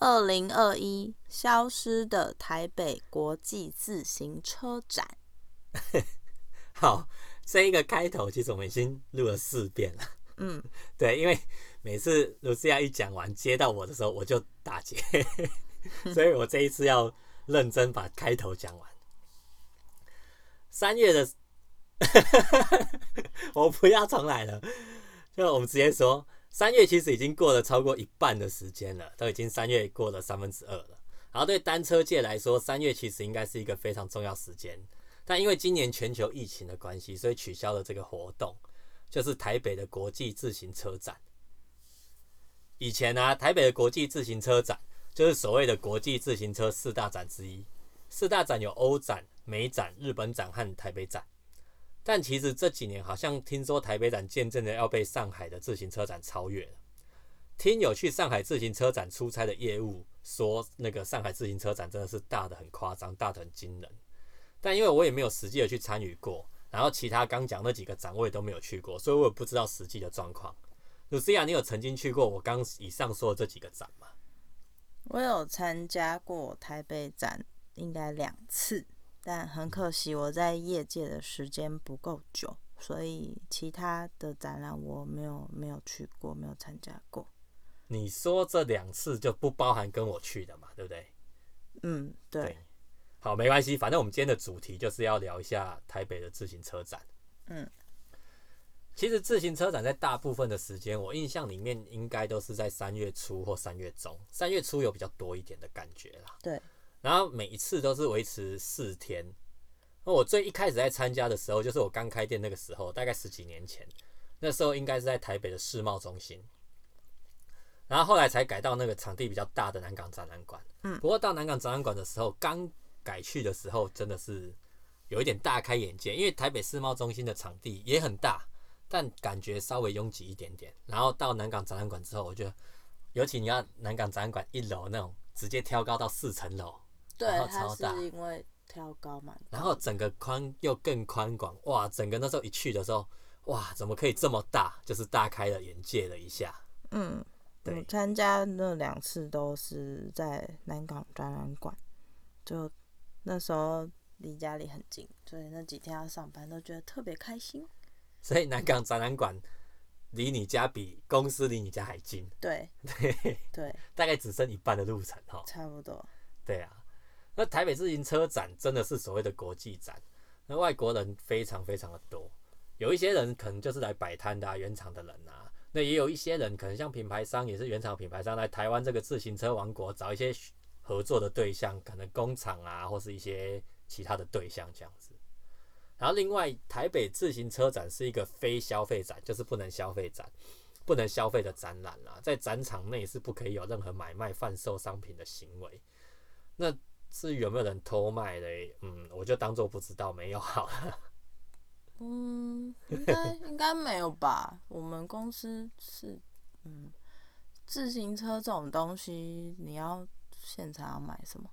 二零二一消失的台北国际自行车展。好，这一个开头其实我们已经录了四遍了。嗯，对，因为每次卢西亚一讲完接到我的时候，我就打结，所以我这一次要认真把开头讲完。三月的，我不要重来了，就我们直接说，三月其实已经过了超过一半的时间了，都已经三月过了三分之二了。然后对单车界来说，三月其实应该是一个非常重要时间，但因为今年全球疫情的关系，所以取消了这个活动，就是台北的国际自行车展。以前呢、台北的国际自行车展就是所谓的国际自行车四大展之一。四大展有欧展、美展、日本展和台北展。但其实这几年好像听说台北展见证的要被上海的自行车展超越了。听有去上海自行车展出差的业务说，那个上海自行车展真的是大的很夸张，大的很惊人。但因为我也没有实际的去参与过，然后其他刚讲那几个展我也都没有去过，所以我也不知道实际的状况。露西亚，你有曾经去过我刚以上说的这几个展吗？我有参加过台北展，应该两次，但很可惜我在业界的时间不够久，所以其他的展览我没有没有去过，没有参加过。你说这两次就不包含跟我去的嘛，对不对？嗯，对，对好，没关系，反正我们今天的主题就是要聊一下台北的自行车展。嗯，其实自行车展在大部分的时间，我印象里面应该都是在三月初或三月中，三月初有比较多一点的感觉啦。对，然后每一次都是维持四天。那我最一开始在参加的时候，就是我刚开店那个时候，大概十几年前，那时候应该是在台北的世贸中心。然后后来才改到那个场地比较大的南港展览馆。嗯不过到南港展览馆的时候，刚改去的时候，真的是有一点大开眼界，因为台北世贸中心的场地也很大，但感觉稍微拥挤一点点。然后到南港展览馆之后，我觉得，尤其你要南港展览馆一楼那种直接挑高到四层楼，对然后，它是超大因为挑高嘛，然后整个宽又更宽广，哇！整个那时候一去的时候，哇，怎么可以这么大？就是大开了眼界了一下。嗯，对我参加那两次都是在南港展览馆，就那时候离家里很近，所以那几天要上班都觉得特别开心。所以南港展览馆离你家比公司离你家还近，对 对，对，大概只剩一半的路程哈。差不多。对啊，那台北自行车展真的是所谓的国际展，那外国人非常非常的多，有一些人可能就是来摆摊的啊，原厂的人啊，那也有一些人可能像品牌商，也是原厂品牌商来台湾这个自行车王国找一些合作的对象，可能工厂啊，或是一些其他的对象这样子。然后另外，台北自行车展是一个非消费展，就是不能消费展，不能消费的展览啦，在展场内是不可以有任何买卖、贩售商品的行为。那至于有没有人偷卖的？嗯，我就当做不知道，没有好了。嗯，应该应该没有吧？我们公司是嗯，自行车这种东西，你要现场要买什么？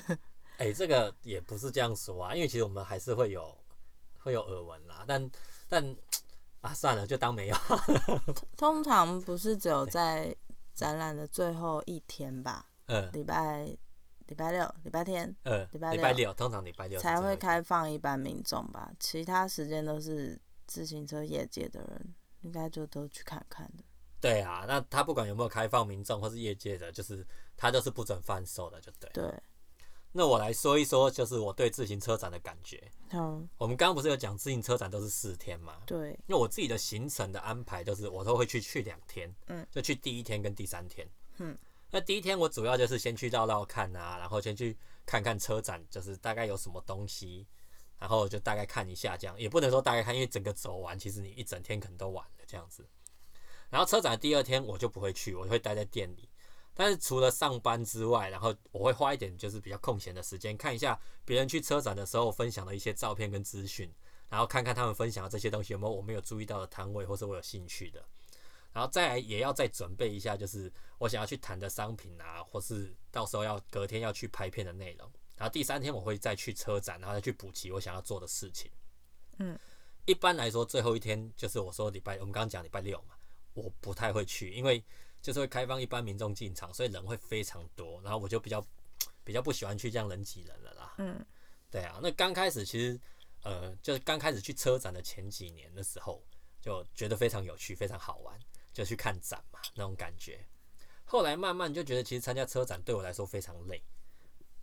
哎、这个也不是这样说啊，因为其实我们还是会有会有耳闻啦，但但啊，算了，就当没有。通常不是只有在展览的最后一天吧？嗯礼拜礼拜六、礼拜天呃，礼拜六礼拜六通常礼拜六才会。开放一般民众吧，其他时间都是自行车业界的人，应该就都去看看的。对啊，那他不管有没有开放民众或是业界的，就是他都是不准贩售的，就对。对，那我来说一说，就是我对自行车展的感觉。嗯，我们刚刚不是有讲自行车展都是四天嘛？对，因为我自己的行程的安排就是我都会去去两天，嗯，就去第一天跟第三天，嗯，那第一天我主要就是先去绕绕看啊，然后先去看看车展，就是大概有什么东西，然后就大概看一下这样，也不能说大概看，因为整个走完，其实你一整天可能都完了这样子。然后车展第二天我就不会去，我会待在店里。但是除了上班之外，然后我会花一点就是比较空闲的时间，看一下别人去车展的时候分享的一些照片跟资讯，然后看看他们分享的这些东西有没有我没有注意到的摊位，或是我有兴趣的。然后再来也要再准备一下，就是我想要去谈的商品啊，或是到时候要隔天要去拍片的内容。然后第三天我会再去车展，然后再去补齐我想要做的事情。嗯，一般来说最后一天就是我说礼拜，我们刚刚讲礼拜六嘛，我不太会去，因为就是会开放一般民众进场，所以人会非常多。然后我就比较比较不喜欢去这样人挤人了啦。嗯，对啊，那刚开始其实呃，就是刚开始去车展的前几年的时候，就觉得非常有趣，非常好玩，就去看展嘛那种感觉。后来慢慢就觉得，其实参加车展对我来说非常累。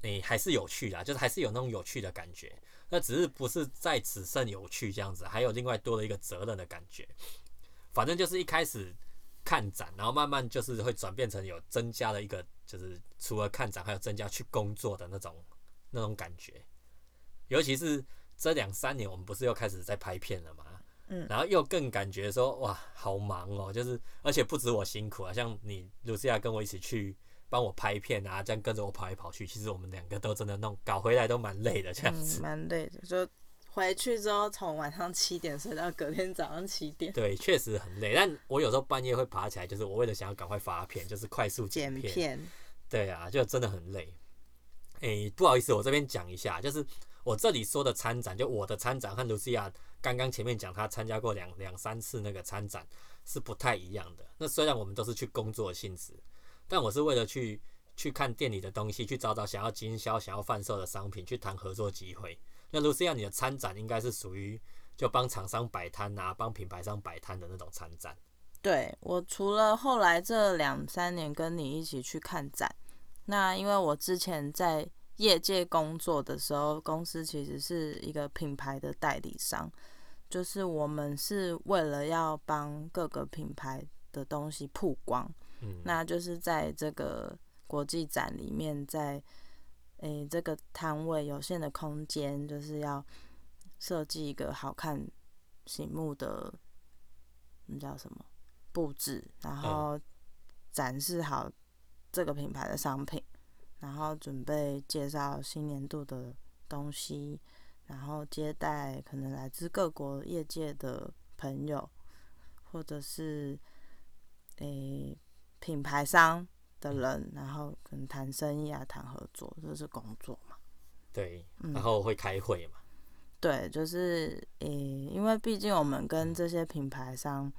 诶、还是有趣啦，就是还是有那种有趣的感觉。那只是不是在只剩有趣这样子，还有另外多了一个责任的感觉。反正就是一开始看展，然后慢慢就是会转变成有增加了一个，就是除了看展，还有增加去工作的那种那种感觉。尤其是这两三年，我们不是又开始在拍片了吗？嗯然后又更感觉说哇，好忙哦，就是而且不止我辛苦啊，像你露西亚跟我一起去帮我拍片啊，这样跟着我跑来跑去，其实我们两个都真的弄搞回来都蛮累的这样嗯，子。蛮累的，就回去之后从晚上七点睡到隔天早上七点，对，确实很累，但我有时候半夜会爬起来，就是我为了想要赶快发片，就是快速剪片。片，对啊，就真的很累。诶、不好意思，我这边讲一下，就是我这里说的参展，就我的参展和卢西亚刚刚前面讲，他参加过两两三次那个参展是不太一样的。那虽然我们都是去工作性质，但我是为了去去看店里的东西，去找找想要经销、想要贩售的商品，去谈合作机会。那卢西亚，你的参展应该是属于就帮厂商摆摊啊，帮品牌商摆摊的那种参展。对我除了后来这两三年跟你一起去看展，那因为我之前在业界工作的时候，公司其实是一个品牌的代理商，就是我们是为了要帮各个品牌的东西曝光，嗯，那就是在这个国际展里面，在诶、这个摊位有限的空间，就是要设计一个好看醒目的，那叫什么？布置，然后展示好这个品牌的商品，然后准备介绍新年度的东西，然后接待可能来自各国业界的朋友，或者是诶、品牌商的人，然后可能谈生意啊、谈合作，这是工作嘛。对，嗯然后会开会嘛。对，就是诶、因为毕竟我们跟这些品牌商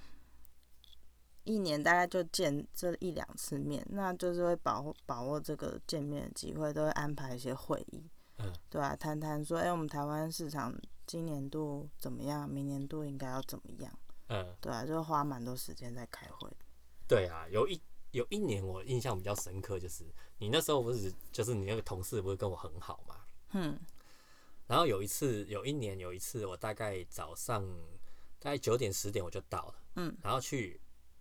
一年大概就见这一两次面，那就是会把握把握这个见面的机会，都会安排一些会议，嗯，对啊，谈谈说，哎、我们台湾市场今年度怎么样，明年度应该要怎么样，嗯，对啊，就花蛮多时间在开会。对啊，有一有一年我印象比较深刻，就是你那时候不是就是你那个同事不是跟我很好嘛，嗯然后有一次有一年有一次我大概早上大概九点十点我就到了，嗯，然后去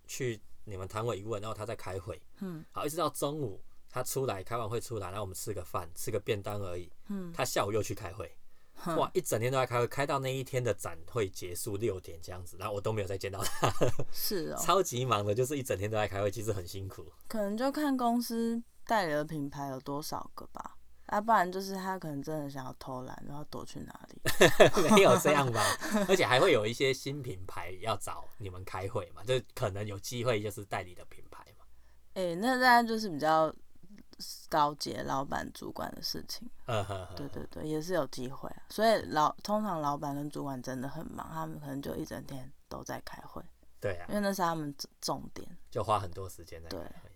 去你们摊位一问，然后他在开会，嗯，好一直到中午他出来开完会出来，然后我们吃个饭吃个便当而已，嗯，他下午又去开会，哼。哇，一整天都在开会，开到那一天的展会结束六点这样子，然后我都没有再见到他，是哦，超级忙的，就是一整天都在开会，其实很辛苦。可能就看公司代理的品牌有多少个吧。要、不然就是他可能真的想要偷懒，然后躲去哪里？没有这样吧，而且还会有一些新品牌要找你们开会嘛，就可能有机会就是代理的品牌嘛。诶、那大概就是比较高阶老板主管的事情。对对对，也是有机会啊。所以老通常老板跟主管真的很忙，他们可能就一整天都在开会，对啊因，为那是他们重重点。就花很多时间在对开会。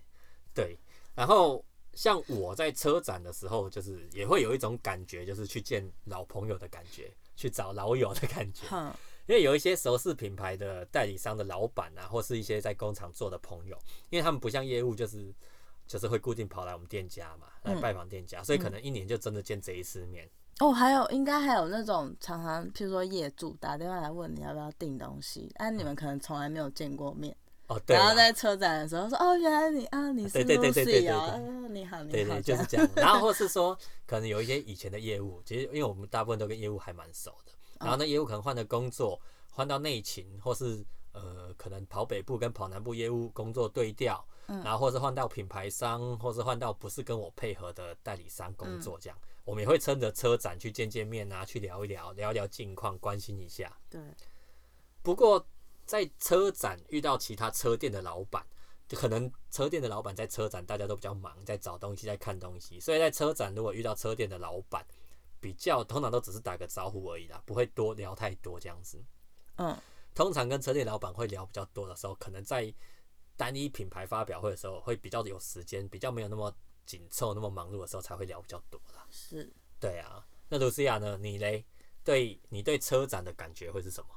对，然后像我在车展的时候，就是也会有一种感觉，就是去见老朋友的感觉，去找老友的感觉。嗯，因为有一些熟识品牌的代理商的老板啊，或是一些在工厂做的朋友，因为他们不像业务，就是就是会固定跑来我们店家嘛，来嗯拜访店家，所以可能一年就真的见这一次面。哦，还有应该还有那种常常，譬如说业主打电话来问你要不要订东西，但你们可能从来没有见过面，哦，对然后，在车展的时候说，哦，原来你啊，你是 Lucy 哦，对哦你好，你好，对对，就是这样。然后或是说，可能有一些以前的业务，其实因为我们大部分都跟业务还蛮熟的，然后呢业务可能换了工作，换到内勤，或是呃，可能跑北部跟跑南部业务工作对调，嗯。然后或是换到品牌商，或是换到不是跟我配合的代理商工作，这样，我们也会趁着车展去见见面啊，去聊一聊，聊一聊近况，关心一下。对，不过在车展遇到其他车店的老板，就可能车店的老板在车展大家都比较忙，在找东西，在看东西，所以在车展如果遇到车店的老板，比较通常都只是打个招呼而已啦，不会多聊太多这样子。嗯通常跟车店老板会聊比较多的时候，可能在单一品牌发表会的时候，会比较有时间，比较没有那么紧凑、那么忙碌的时候，才会聊比较多啦。是，对啊，那卢西亚呢？你嘞？对你对车展的感觉会是什么？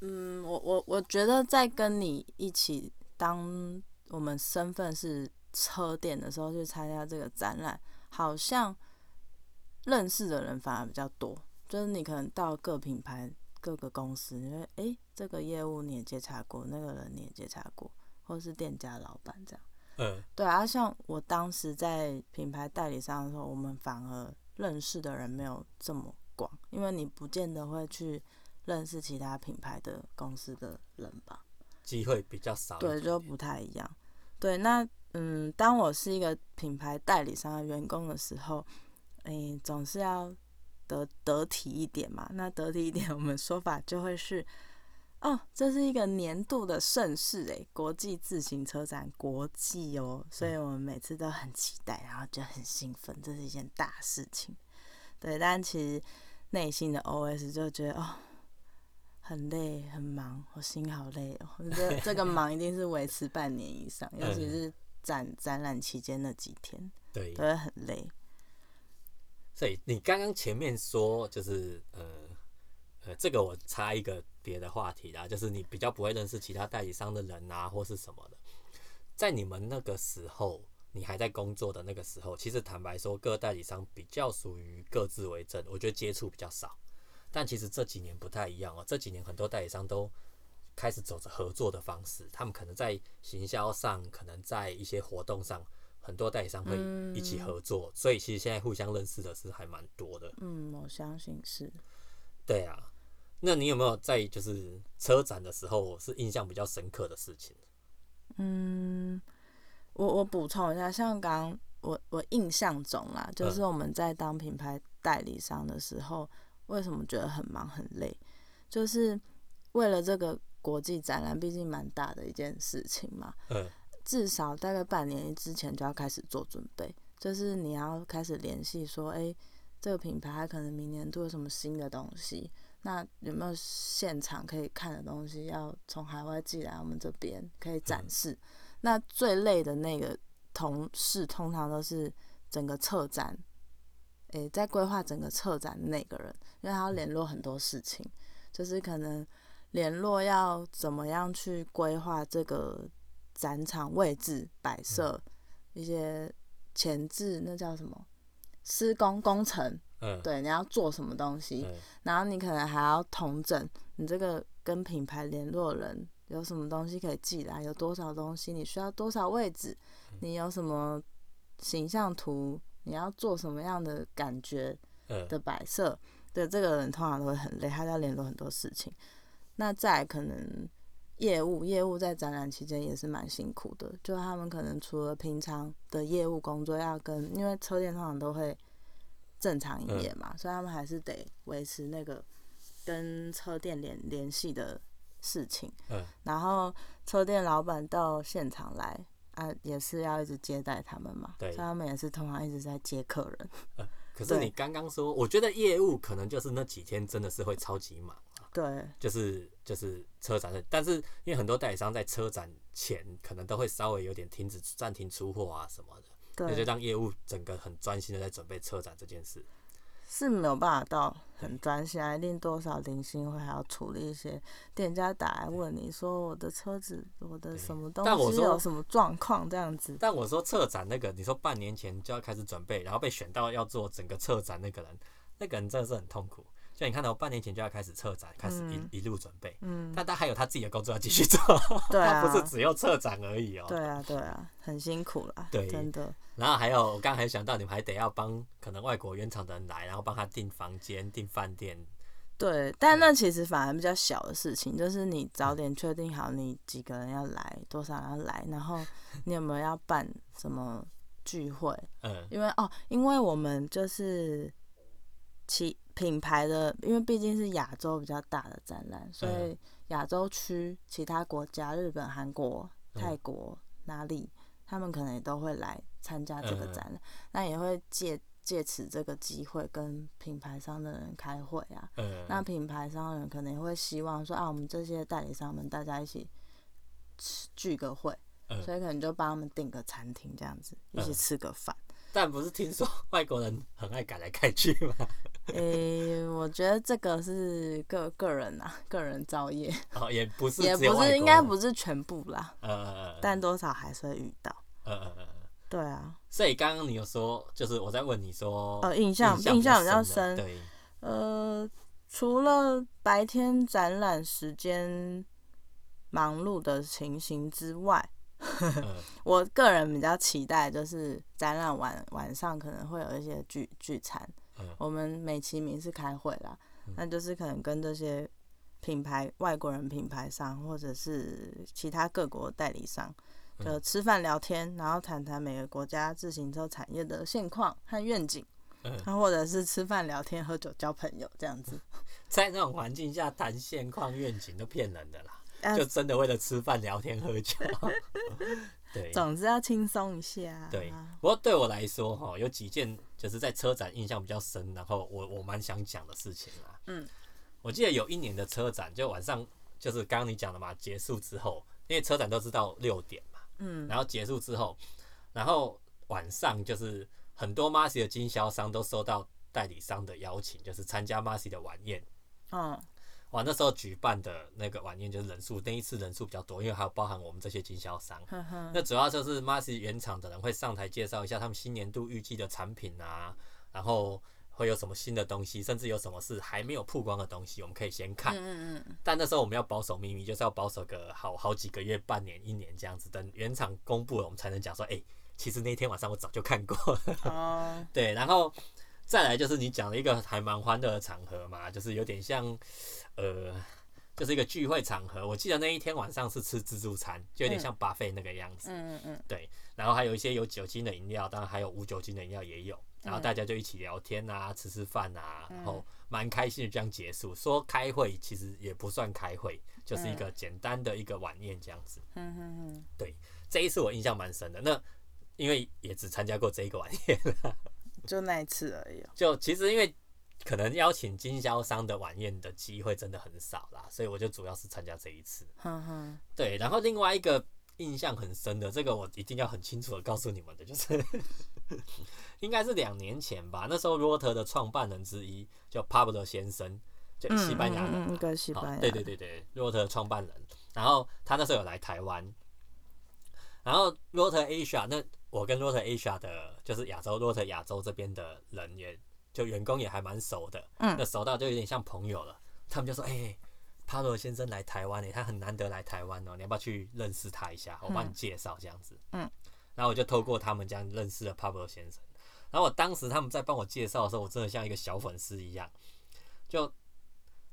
嗯，我我我觉得在跟你一起，当我们身份是车店的时候去参加这个展览，好像认识的人反而比较多。就是你可能到各品牌、各个公司，你会诶，这个业务你也接洽过，那个人你也接洽过，或是店家老板这样。嗯，对啊，像我当时在品牌代理商的时候，我们反而认识的人没有这么广，因为你不见得会去认识其他品牌的公司的人吧。机会比较少对，就不太一样。对，那嗯，当我是一个品牌代理商的员工的时候，诶、总是要得得体一点嘛。那得体一点，我们说法就会是，哦，这是一个年度的盛事，诶，国际自行车展，国际哦，所以我们每次都很期待，然后就很兴奋，这是一件大事情。对，但其实内心的 OS 就觉得哦。很累，很忙，我心好累哦。我觉得这个忙一定是维持半年以上，尤其是展展览期间那几天对都，会很累。所以你刚刚前面说就是呃呃，这个我插一个别的话题啦，就是你比较不会认识其他代理商的人啊，或是什么的。在你们那个时候，你还在工作的那个时候，其实坦白说，各代理商比较属于各自为政，我觉得接触比较少。但其实这几年不太一样哦，这几年很多代理商都开始走着合作的方式，他们可能在行销上，可能在一些活动上，很多代理商会一起合作，所以其实现在互相认识的是还蛮多的。嗯，我相信是。对啊，那你有没有在就是车展的时候是印象比较深刻的事情？嗯，我我补充一下，像刚刚我我印象中啦，就是我们在当品牌代理商的时候，为什么觉得很忙很累？就是为了这个国际展览，毕竟蛮大的一件事情嘛。嗯至少大概半年之前就要开始做准备，就是你要开始联系说，哎、这个品牌它可能明年度有什么新的东西，那有没有现场可以看的东西要从海外寄来我们这边可以展示？那最累的那个同事通常都是整个策展，诶、在规划整个策展的那个人，因为他要联络很多事情，就是可能联络要怎么样去规划这个展场位置摆设，一些前置那叫什么？施工工程，嗯，对，你要做什么东西，嗯。然后你可能还要同整你这个跟品牌联络人有什么东西可以寄来，有多少东西，你需要多少位置，你有什么形象图，你要做什么样的感觉嗯的摆设，对，这个人通常都会很累，他要联络很多事情。那再可能业务，业务在展览期间也是蛮辛苦的，就他们可能除了平常的业务工作要跟，因为车店通常都会正常营业嘛，所以他们还是得维持那个跟车店联联系的事情。嗯然后车店老板到现场来啊，也是要一直接待他们嘛，对所以他们也是通常一直在接客人。呃可是你刚刚说，我觉得业务可能就是那几天真的是会超级忙啊，对，就是就是车展的，但是因为很多代理商在车展前可能都会稍微有点停止暂停出货啊什么的，那就，让业务整个很专心的在准备车展这件事。是没有办法到很专心啊，一定多少零星会还要处理一些店家打来问你说我的车子、我的什么东西有什么状况这样子。但我说策展那个，你说半年前就要开始准备，然后被选到要做整个策展那个人，那个人真的是很痛苦。就你看到我半年前就要开始策展，开始一、嗯一路准备，嗯，但他还有他自己的工作要继续做，对啊他不是只有策展而已哦。对啊，对啊，很辛苦啦，对真的。然后还有，我刚刚还想到，你们还得要帮可能外国原厂的人来，然后帮他订房间、订饭店。对，但那其实反而比较小的事情，就是你早点确定好你几个人要来，多少人要来，然后你有没有要办什么聚会？嗯因为哦，因为我们就是其品牌的，因为毕竟是亚洲比较大的展览，所嗯以亚洲区其他国家，日本、韩国、嗯泰国哪里，他们可能也都会来参加这个嗯展览，那也会借借此这个机会跟品牌商的人开会啊。嗯，那品牌商人可能也会希望说啊，我们这些代理商们大家一起吃聚个会，嗯所以可能就帮他们订个餐厅这样子，一起嗯吃个饭。但不是听说外国人很爱改来改去吗？诶、我觉得这个是个个人啊，个人造业，哦，也不是也不是应该不是全部啦，呃呃但多少还是会遇到。呃对啊，所以刚刚你有说，就是我在问你说，呃，印象印印象比较深，对，呃，除了白天展览时间忙碌的情形之外，嗯。我个人比较期待就是展览晚晚上可能会有一些聚聚餐。嗯。我们美其名是开会啦，嗯。那就是可能跟这些品牌外国人品牌商或者是其他各国代理商，就嗯吃饭聊天，然后谈谈每个国家自行车产业的现况和愿景，嗯，那或者是吃饭聊天、喝酒交朋友这样子。在那种环境下谈现况愿景都骗人的啦，啊就真的为了吃饭聊天喝酒，对。总之要轻松一下。对，不过对我来说，哈，有几件就是在车展印象比较深，然后我我蛮想讲的事情啊。嗯，我记得有一年的车展，就晚上就是刚刚你讲的嘛，结束之后，因为车展都知道六点嘛，嗯然后结束之后，然后晚上就是很多 Marcy 的经销商都收到代理商的邀请，就是参加 Marcy 的晚宴。嗯哇，那时候举办的那个晚宴就是人数，那一次人数比较多，因为还有包含我们这些经销商。呵呵，那主要就是 Marcy 原厂的人会上台介绍一下他们新年度预计的产品啊，然后会有什么新的东西，甚至有什么是还没有曝光的东西，我们可以先看。嗯嗯嗯但那时候我们要保守秘密，就是要保守个好好几个月、半年、一年这样子，等原厂公布了，我们才能讲说，哎、其实那天晚上我早就看过了。嗯，哦，对，然后再来就是你讲了一个还蛮欢乐的场合嘛，就是有点像，呃，就是一个聚会场合。我记得那一天晚上是吃自助餐，就有点像 buffet 那个样子。嗯嗯嗯对，然后还有一些有酒精的饮料，当然还有无酒精的饮料也有。然后大家就一起聊天啊，吃吃饭啊，然后蛮开心的这样结束。说开会其实也不算开会，就是一个简单的一个晚宴这样子。嗯嗯嗯，这一次我印象蛮深的。那因为也只参加过这一个晚宴，就那一次而已哦。就其实因为可能邀请经销商的晚宴的机会真的很少啦，所以我就主要是参加这一次。哼哼，对，然后另外一个印象很深的，这个我一定要很清楚的告诉你们的，就是 应该是两年前吧，那时候 Rotor 的创办人之一叫 Pablo 先生，就嗯西班牙人嘛、嗯嗯一个西班牙，对对对对，Rotor 创办人，然后他那时候有来台湾，然后 Rotor Asia 那我跟 Rotor Asia 的，就是亚洲 Rotor 亚洲这边的人也就员工也还蛮熟的，嗯那熟到就有点像朋友了。他们就说：“哎、帕罗先生来台湾诶，他很难得来台湾哦，你要不要去认识他一下？我帮你介绍这样子。”嗯，然后我就透过他们这样认识了帕罗先生。然后我当时他们在帮我介绍的时候，我真的像一个小粉丝一样，就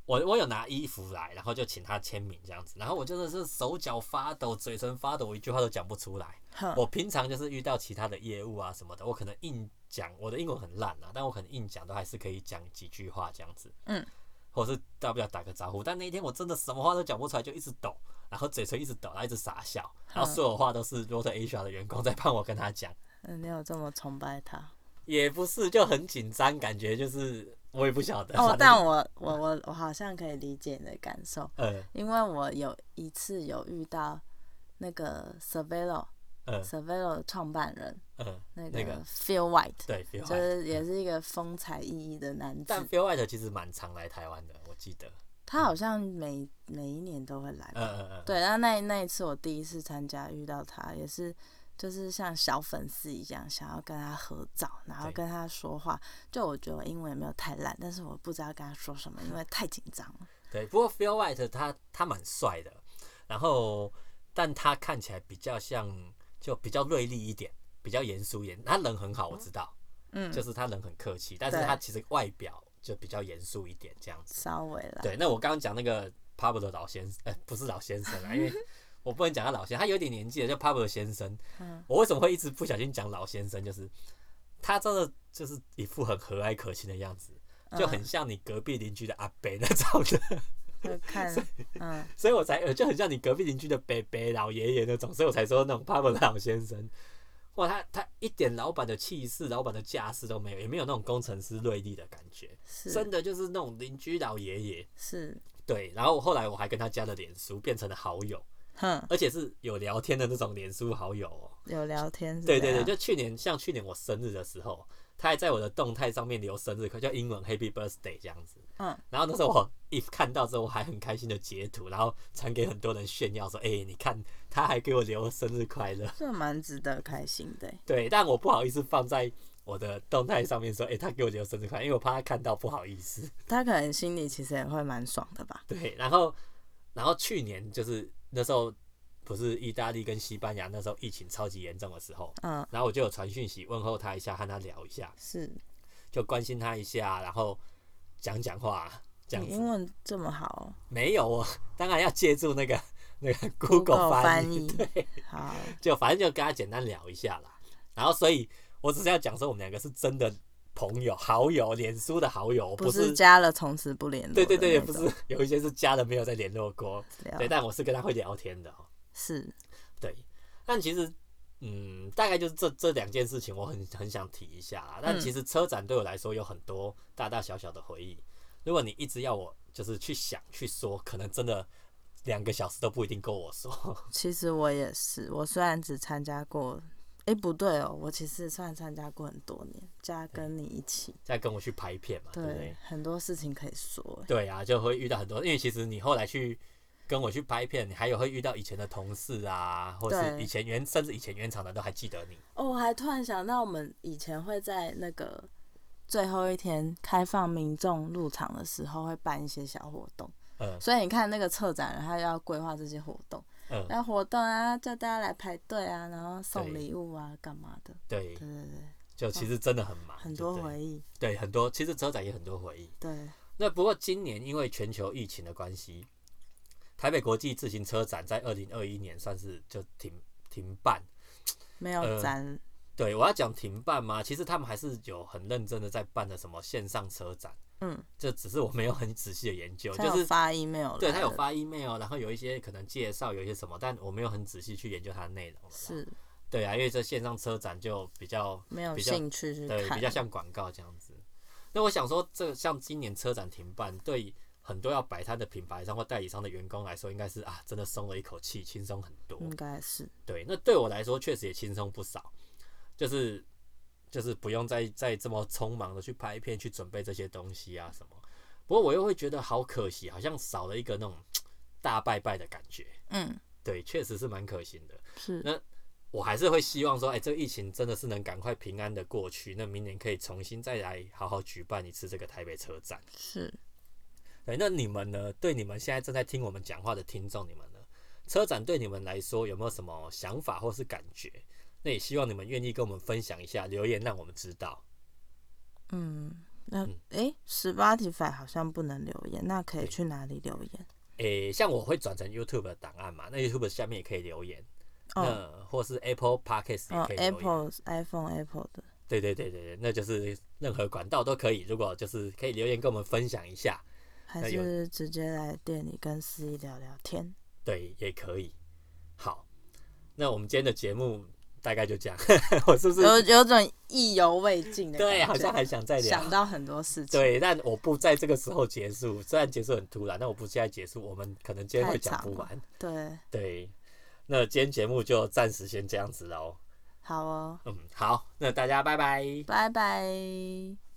我我有拿衣服来，然后就请他签名这样子。然后我真的是手脚发抖，嘴唇发抖，我一句话都讲不出来。我平常就是遇到其他的业务啊什么的，我可能硬讲，我的英文很烂啊，但我可能硬讲都还是可以讲几句话这样子，嗯，或是大不了打个招呼。但那一天我真的什么话都讲不出来，就一直抖，然后嘴唇一直抖，然后一直傻笑，然后所有话都是 Rotor Asia 的员工在帮我跟他讲，嗯你有这么崇拜他？也不是就很紧张，感觉就是我也不晓得。哦，但我我我我好像可以理解你的感受，呃因为我有一次有遇到那个 Cervelo 呃 Cervelo 的创办人呃，那那个。个 Phil White，对 Phil 就 White，是也是一个风采奕奕的男子。但子，Phil White 其实蛮常来台湾的，我记得。他好像每每一年都会来吧。嗯嗯嗯，对，然后那那一次我第一次参加遇到他，也是就是像小粉丝一样，想要跟他合照，然后跟他说话。就我觉得我英文也没有太烂，但是我不知道跟他说什么，因为 太紧张了。对，不过 Phil White 他他蛮帅的，然后但他看起来比较像，就比较锐利一点，比较严肃一点。他人很好，我知道，嗯，就是他人很客气，但是他其实外表就比较严肃一点这样子。稍微啦。对，那我刚刚讲那个 Pablo 老先生，哎、不是老先生啊，因为我不能讲他老先生，他有点年纪了，叫 Pablo 先生。嗯我为什么会一直不小心讲老先生？就是他真的就是一副很和蔼可亲的样子，就很像你隔壁邻居的阿伯那种的。就看，嗯，所以我才呃就很像你隔壁邻居的伯伯老爷爷那种，所以我才说那种 Pablo 老先生。哇，他他一点老板的气势、老板的架势都没有，也没有那种工程师锐利的感觉，真的就是那种邻居老爷爷。是，对，然后后来我还跟他加了脸书，变成了好友。哼，而且是有聊天的那种脸书好友哦。有聊天是对对对，就去年像去年我生日的时候，他还在我的动态上面留生日快，叫英文 Happy Birthday 这样子。嗯，然后那时候我一看到之后，我还很开心的截图，然后传给很多人炫耀说：“哎、你看他还给我留生日快乐。这蛮值得开心的欸”。对，但我不好意思放在我的动态上面说：“哎、他给我留生日快乐。”因为我怕他看到不好意思。他可能心里其实也会蛮爽的吧？对，然后然后去年就是那时候不是意大利跟西班牙那时候疫情超级严重的时候，嗯，然后我就有传讯息问候他一下，和他聊一下，是就关心他一下，然后讲讲话这样子。英文这么好哦，没有哦，当然要借助那个 那个 Google 翻译，翻译对，好，就反正就跟他简单聊一下啦。然后所以我只是要讲说我们两个是真的朋友、好友，脸书的好友，不是是加了从此不联络。对对对，也不是，有一些是加了没有再联络过，对，但我是跟他会聊天的哦。是对，但其实，嗯，大概就是这这两件事情，我很很想提一下啦。但嗯其实车展对我来说有很多大大小小的回忆。如果你一直要我就是去想去说，可能真的两个小时都不一定够我说。其实我也是，我虽然只参加过，诶，不对哦，我其实算参加过很多年，加跟你一起，再跟我去拍片嘛，对不对对？，很多事情可以说。对啊，就会遇到很多，因为其实你后来去跟我去拍片，你还有会遇到以前的同事啊，或是以前原甚至以前原厂的都还记得你。哦，我还突然想到，我们以前会在那个最后一天开放民众入场的时候，会办一些小活动。嗯所以你看，那个策展人他要规划这些活动，嗯，要活动啊，叫大家来排队啊，然后送礼物啊，干嘛的？对对，对对，就其实真的很忙，很多回忆。对很多，其实车展也很多回忆。对，那不过今年因为全球疫情的关系，台北国际自行车展在二零二一年算是就停停办。没有呃展，对我要讲停办吗？其实他们还是有很认真的在办的什么线上车展，嗯，这只是我没有很仔细的研究，就是有发 email，对他有发 email，然后有一些可能介绍，有一些什么，但我没有很仔细去研究它的内容了。是对啊，因为这线上车展就比较没有兴趣去对，看，比较像广告这样子。那我想说，这像今年车展停办，对很多要摆摊的品牌商或代理商的员工来说，应该是啊，真的松了一口气，轻松很多。应该是对，那对我来说确实也轻松不少，就是就是不用再再这么匆忙的去拍片、去准备这些东西啊什么。不过我又会觉得好可惜，好像少了一个那种大拜拜的感觉。嗯对，确实是蛮可惜的。是那我还是会希望说，哎、这个疫情真的是能赶快平安的过去，那明年可以重新再来好好举办一次这个台北车展。是对，那你们呢？对你们现在正在听我们讲话的听众，你们呢？车展对你们来说有没有什么想法或是感觉？那也希望你们愿意跟我们分享一下，留言让我们知道。嗯。那嗯诶 s p o t i f y 好像不能留言，那可以去哪里留言？诶、像我会转成 YouTube 的档案嘛，那 YouTube 下面也可以留言，哦那或是 Apple Podcast 也哦可以留言。，Apple iPhone Apple 的，对对对对对，那就是任何管道都可以。如果就是可以留言跟我们分享一下，还是直接来店里跟司仪聊聊天？对，也可以。好，那我们今天的节目大概就这样，我是不是？有有种意犹未尽的对，好像还想再聊想。到很多事情。对，但我不在这个时候结束，虽然结束很突然，但我不现在结束，我们可能今天会讲不完。对，对，那今天节目就暂时先这样子喽。好哦，嗯，好，那大家拜拜。拜拜。